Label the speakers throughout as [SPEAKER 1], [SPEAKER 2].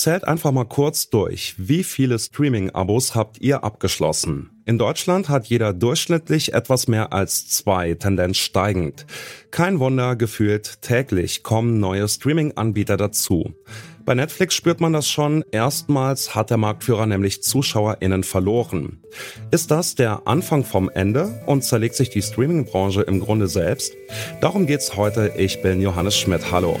[SPEAKER 1] Zählt einfach mal kurz durch. Wie viele Streaming-Abos habt ihr abgeschlossen? In Deutschland hat jeder durchschnittlich etwas mehr als zwei, Tendenz steigend. Kein Wunder, gefühlt täglich kommen neue Streaming-Anbieter dazu. Bei Netflix spürt man das schon. Erstmals hat der Marktführer nämlich ZuschauerInnen verloren. Ist das der Anfang vom Ende und zerlegt sich die Streaming-Branche im Grunde selbst? Darum geht's heute. Ich bin Johannes Schmidt. Hallo.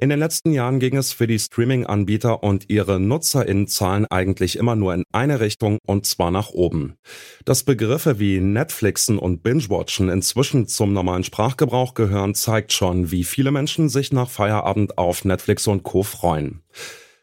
[SPEAKER 1] In den letzten Jahren ging es für die Streaming-Anbieter und ihre NutzerInnenzahlen eigentlich immer nur in eine Richtung und zwar nach oben. Dass Begriffe wie Netflixen und Binge-Watchen inzwischen zum normalen Sprachgebrauch gehören, zeigt schon, wie viele Menschen sich nach Feierabend auf Netflix und Co. freuen.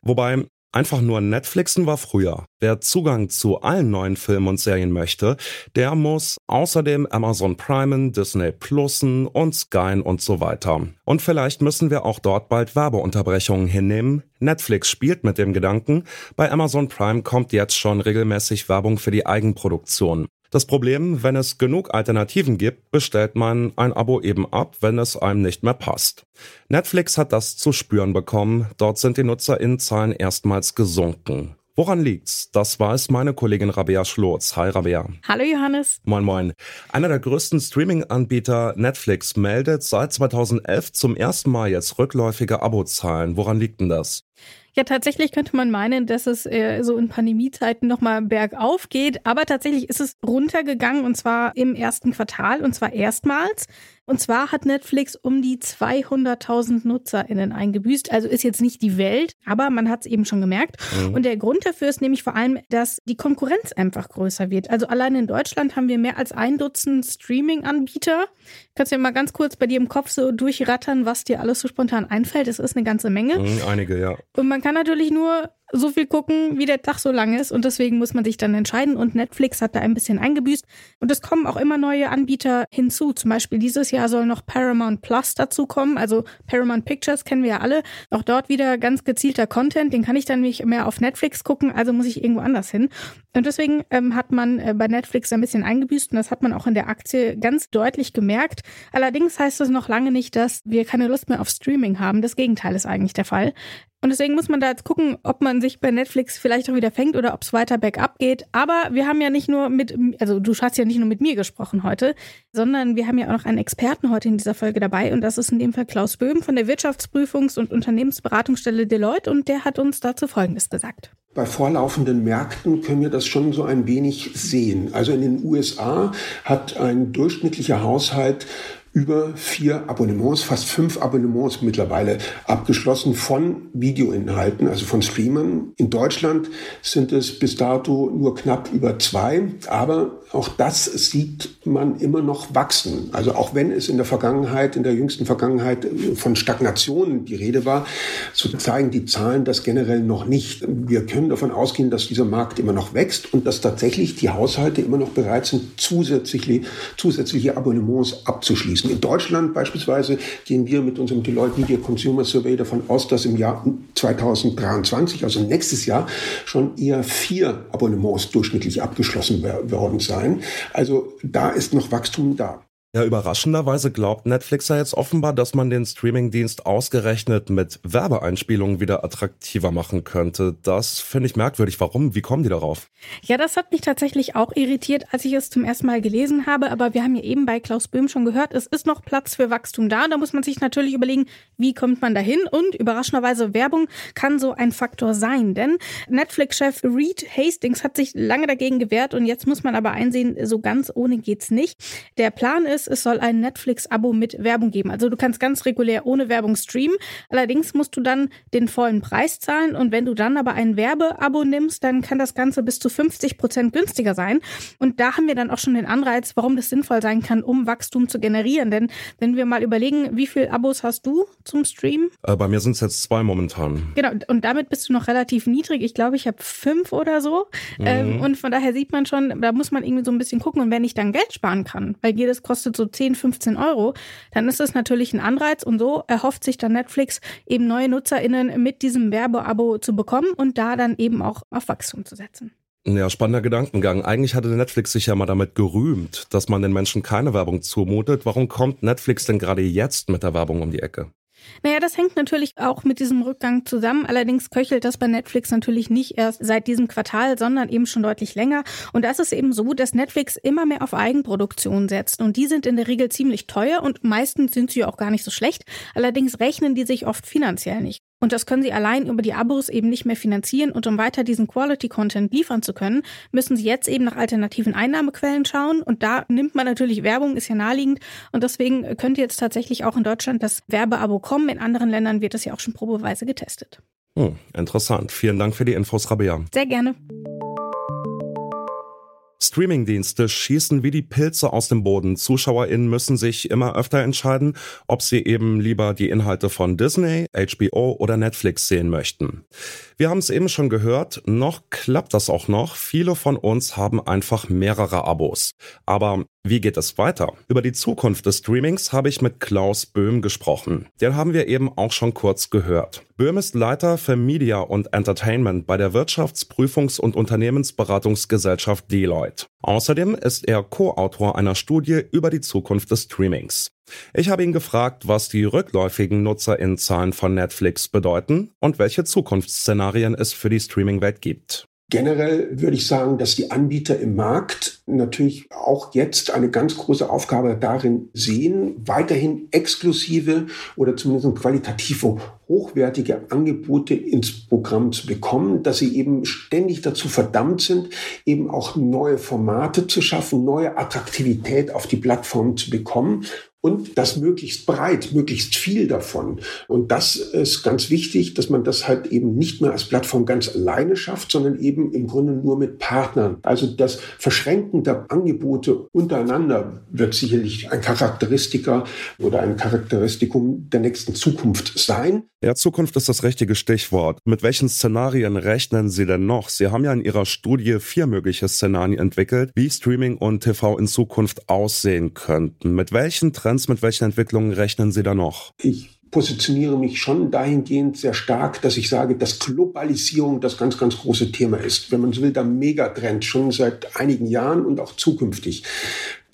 [SPEAKER 1] Wobei Einfach nur Netflixen war früher. Wer Zugang zu allen neuen Filmen und Serien möchte, der muss außerdem Amazon Primen, Disney Plusen und Sky und so weiter. Und vielleicht müssen wir auch dort bald Werbeunterbrechungen hinnehmen. Netflix spielt mit dem Gedanken, bei Amazon Prime kommt jetzt schon regelmäßig Werbung für die Eigenproduktion. Das Problem, wenn es genug Alternativen gibt, bestellt man ein Abo eben ab, wenn es einem nicht mehr passt. Netflix hat das zu spüren bekommen, dort sind die Nutzerinnenzahlen erstmals gesunken. Woran liegt's? Das weiß meine Kollegin Rabea Schlotz. Hi Rabea.
[SPEAKER 2] Hallo Johannes.
[SPEAKER 1] Moin moin. Einer der größten Streaming-Anbieter Netflix meldet seit 2011 zum ersten Mal jetzt rückläufige Abozahlen. Woran liegt denn das?
[SPEAKER 2] Ja, tatsächlich könnte man meinen, dass es äh, so in Pandemiezeiten nochmal bergauf geht, aber tatsächlich ist es runtergegangen und zwar im ersten Quartal und zwar erstmals. Und zwar hat Netflix um die 200.000 NutzerInnen eingebüßt. Also ist jetzt nicht die Welt, aber man hat es eben schon gemerkt. Mhm. Und der Grund dafür ist nämlich vor allem, dass die Konkurrenz einfach größer wird. Also allein in Deutschland haben wir mehr als ein Dutzend Streaming-Anbieter. Kannst du ja mal ganz kurz bei dir im Kopf so durchrattern, was dir alles so spontan einfällt. Es ist eine ganze Menge.
[SPEAKER 1] Mhm, einige, ja.
[SPEAKER 2] Und man kann natürlich nur so viel gucken, wie der Tag so lang ist. Und deswegen muss man sich dann entscheiden. Und Netflix hat da ein bisschen eingebüßt. Und es kommen auch immer neue Anbieter hinzu. Zum Beispiel dieses Jahr soll noch Paramount Plus dazu kommen. Also Paramount Pictures kennen wir ja alle. Auch dort wieder ganz gezielter Content. Den kann ich dann nicht mehr auf Netflix gucken. Also muss ich irgendwo anders hin. Und deswegen ähm, hat man äh, bei Netflix ein bisschen eingebüßt. Und das hat man auch in der Aktie ganz deutlich gemerkt. Allerdings heißt das noch lange nicht, dass wir keine Lust mehr auf Streaming haben. Das Gegenteil ist eigentlich der Fall. Und deswegen muss man da jetzt gucken, ob man sich bei Netflix vielleicht auch wieder fängt oder ob es weiter bergab geht. Aber wir haben ja nicht nur mit, also du hast ja nicht nur mit mir gesprochen heute, sondern wir haben ja auch noch einen Experten heute in dieser Folge dabei. Und das ist in dem Fall Klaus Böhm von der Wirtschaftsprüfungs- und Unternehmensberatungsstelle Deloitte. Und der hat uns dazu Folgendes gesagt.
[SPEAKER 3] Bei vorlaufenden Märkten können wir das schon so ein wenig sehen. Also in den USA hat ein durchschnittlicher Haushalt über vier Abonnements, fast fünf Abonnements mittlerweile abgeschlossen von Videoinhalten, also von Streamern. In Deutschland sind es bis dato nur knapp über zwei, aber auch das sieht man immer noch wachsen. Also auch wenn es in der Vergangenheit, in der jüngsten Vergangenheit von Stagnationen die Rede war, so zeigen die Zahlen das generell noch nicht. Wir können davon ausgehen, dass dieser Markt immer noch wächst und dass tatsächlich die Haushalte immer noch bereit sind, zusätzliche, zusätzliche Abonnements abzuschließen. In Deutschland beispielsweise gehen wir mit unserem Deloitte Media Consumer Survey davon aus, dass im Jahr 2023, also nächstes Jahr, schon eher vier Abonnements durchschnittlich abgeschlossen worden sein. Also da ist noch Wachstum da.
[SPEAKER 1] Ja, überraschenderweise glaubt Netflix ja jetzt offenbar, dass man den Streamingdienst ausgerechnet mit Werbeeinspielungen wieder attraktiver machen könnte. Das finde ich merkwürdig. Warum? Wie kommen die darauf?
[SPEAKER 2] Ja, das hat mich tatsächlich auch irritiert, als ich es zum ersten Mal gelesen habe. Aber wir haben ja eben bei Klaus Böhm schon gehört, es ist noch Platz für Wachstum da. Da muss man sich natürlich überlegen, wie kommt man dahin? Und überraschenderweise Werbung kann so ein Faktor sein. Denn Netflix-Chef Reed Hastings hat sich lange dagegen gewehrt und jetzt muss man aber einsehen, so ganz ohne geht's nicht. Der Plan ist, ist, es soll ein Netflix-Abo mit Werbung geben. Also du kannst ganz regulär ohne Werbung streamen. Allerdings musst du dann den vollen Preis zahlen. Und wenn du dann aber ein Werbeabo nimmst, dann kann das Ganze bis zu 50 Prozent günstiger sein. Und da haben wir dann auch schon den Anreiz, warum das sinnvoll sein kann, um Wachstum zu generieren. Denn wenn wir mal überlegen, wie viele Abos hast du zum Stream?
[SPEAKER 1] Äh, bei mir sind es jetzt zwei momentan.
[SPEAKER 2] Genau, und damit bist du noch relativ niedrig. Ich glaube, ich habe fünf oder so. Mhm. Ähm, und von daher sieht man schon, da muss man irgendwie so ein bisschen gucken. Und wenn ich dann Geld sparen kann, weil jedes kostet so 10, 15 Euro, dann ist das natürlich ein Anreiz. Und so erhofft sich dann Netflix eben neue NutzerInnen mit diesem Werbeabo zu bekommen und da dann eben auch auf Wachstum zu setzen.
[SPEAKER 1] Ja, spannender Gedankengang. Eigentlich hatte Netflix sich ja mal damit gerühmt, dass man den Menschen keine Werbung zumutet. Warum kommt Netflix denn gerade jetzt mit der Werbung um die Ecke?
[SPEAKER 2] Naja, das hängt natürlich auch mit diesem Rückgang zusammen. Allerdings köchelt das bei Netflix natürlich nicht erst seit diesem Quartal, sondern eben schon deutlich länger. Und das ist eben so, dass Netflix immer mehr auf Eigenproduktion setzt. Und die sind in der Regel ziemlich teuer und meistens sind sie auch gar nicht so schlecht. Allerdings rechnen die sich oft finanziell nicht. Und das können sie allein über die Abos eben nicht mehr finanzieren. Und um weiter diesen Quality-Content liefern zu können, müssen sie jetzt eben nach alternativen Einnahmequellen schauen. Und da nimmt man natürlich Werbung, ist ja naheliegend. Und deswegen könnte jetzt tatsächlich auch in Deutschland das Werbeabo kommen. In anderen Ländern wird das ja auch schon probeweise getestet.
[SPEAKER 1] Hm, interessant. Vielen Dank für die Infos, Rabea.
[SPEAKER 2] Sehr gerne.
[SPEAKER 1] Streamingdienste schießen wie die Pilze aus dem Boden. ZuschauerInnen müssen sich immer öfter entscheiden, ob sie eben lieber die Inhalte von Disney, HBO oder Netflix sehen möchten. Wir haben es eben schon gehört, noch klappt das auch noch. Viele von uns haben einfach mehrere Abos. Aber wie geht es weiter? Über die Zukunft des Streamings habe ich mit Klaus Böhm gesprochen. Den haben wir eben auch schon kurz gehört. Böhm ist Leiter für Media und Entertainment bei der Wirtschaftsprüfungs- und Unternehmensberatungsgesellschaft Deloitte. Außerdem ist er Co-Autor einer Studie über die Zukunft des Streamings. Ich habe ihn gefragt, was die rückläufigen Nutzerinnenzahlen von Netflix bedeuten und welche Zukunftsszenarien es für die Streamingwelt gibt.
[SPEAKER 3] Generell würde ich sagen, dass die Anbieter im Markt natürlich auch jetzt eine ganz große Aufgabe darin sehen, weiterhin exklusive oder zumindest qualitative hochwertige Angebote ins Programm zu bekommen, dass sie eben ständig dazu verdammt sind, eben auch neue Formate zu schaffen, neue Attraktivität auf die Plattform zu bekommen und das möglichst breit, möglichst viel davon. Und das ist ganz wichtig, dass man das halt eben nicht mehr als Plattform ganz alleine schafft, sondern eben im Grunde nur mit Partnern. Also das Verschränken der Angebote untereinander wird sicherlich ein Charakteristiker oder ein Charakteristikum der nächsten Zukunft sein.
[SPEAKER 1] Ja, Zukunft ist das richtige Stichwort. Mit welchen Szenarien rechnen Sie denn noch? Sie haben ja in Ihrer Studie vier mögliche Szenarien entwickelt, wie Streaming und TV in Zukunft aussehen könnten. Mit welchen Trends, mit welchen Entwicklungen rechnen Sie da noch?
[SPEAKER 3] Ich positioniere mich schon dahingehend sehr stark, dass ich sage, dass Globalisierung das ganz, ganz große Thema ist. Wenn man so will, der Megatrend schon seit einigen Jahren und auch zukünftig.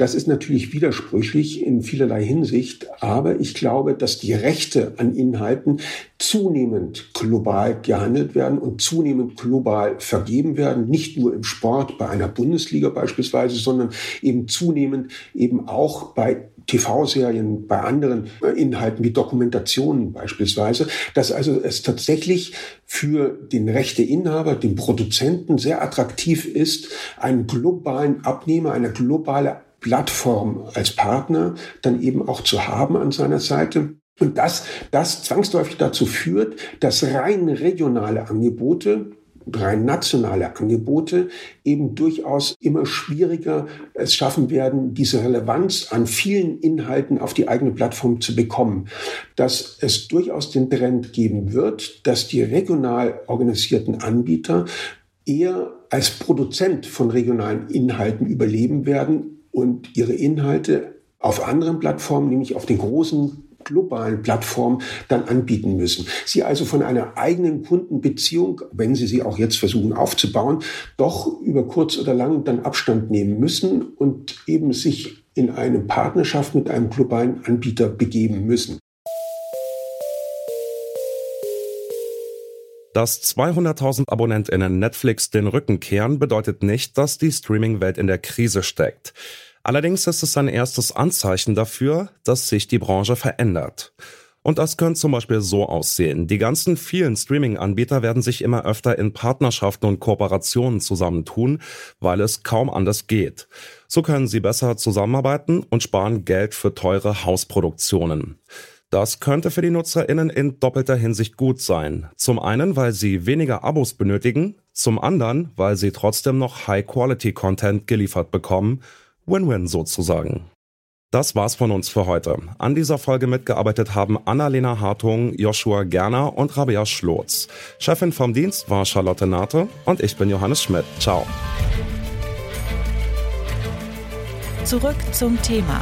[SPEAKER 3] Das ist natürlich widersprüchlich in vielerlei Hinsicht, aber ich glaube, dass die Rechte an Inhalten zunehmend global gehandelt werden und zunehmend global vergeben werden, nicht nur im Sport bei einer Bundesliga beispielsweise, sondern eben zunehmend eben auch bei TV-Serien, bei anderen Inhalten wie Dokumentationen beispielsweise, dass also es tatsächlich für den Rechteinhaber, den Produzenten sehr attraktiv ist, einen globalen Abnehmer, eine globale Plattform als Partner dann eben auch zu haben an seiner Seite. Und das, das zwangsläufig dazu führt, dass rein regionale Angebote, rein nationale Angebote eben durchaus immer schwieriger es schaffen werden, diese Relevanz an vielen Inhalten auf die eigene Plattform zu bekommen. Dass es durchaus den Trend geben wird, dass die regional organisierten Anbieter eher als Produzent von regionalen Inhalten überleben werden und ihre Inhalte auf anderen Plattformen, nämlich auf den großen globalen Plattformen dann anbieten müssen. Sie also von einer eigenen Kundenbeziehung, wenn sie sie auch jetzt versuchen aufzubauen, doch über kurz oder lang dann Abstand nehmen müssen und eben sich in eine Partnerschaft mit einem globalen Anbieter begeben müssen.
[SPEAKER 1] Dass 200.000 AbonnentInnen Netflix den Rücken kehren, bedeutet nicht, dass die Streaming-Welt in der Krise steckt. Allerdings ist es ein erstes Anzeichen dafür, dass sich die Branche verändert. Und das könnte zum Beispiel so aussehen. Die ganzen vielen Streaming-Anbieter werden sich immer öfter in Partnerschaften und Kooperationen zusammentun, weil es kaum anders geht. So können sie besser zusammenarbeiten und sparen Geld für teure Hausproduktionen. Das könnte für die NutzerInnen in doppelter Hinsicht gut sein. Zum einen, weil sie weniger Abos benötigen, zum anderen, weil sie trotzdem noch High-Quality-Content geliefert bekommen. Win-win sozusagen. Das war's von uns für heute. An dieser Folge mitgearbeitet haben Annalena Hartung, Joshua Gerner und Rabea Schlotz. Chefin vom Dienst war Charlotte Nate und ich bin Johannes Schmidt. Ciao.
[SPEAKER 4] Zurück zum Thema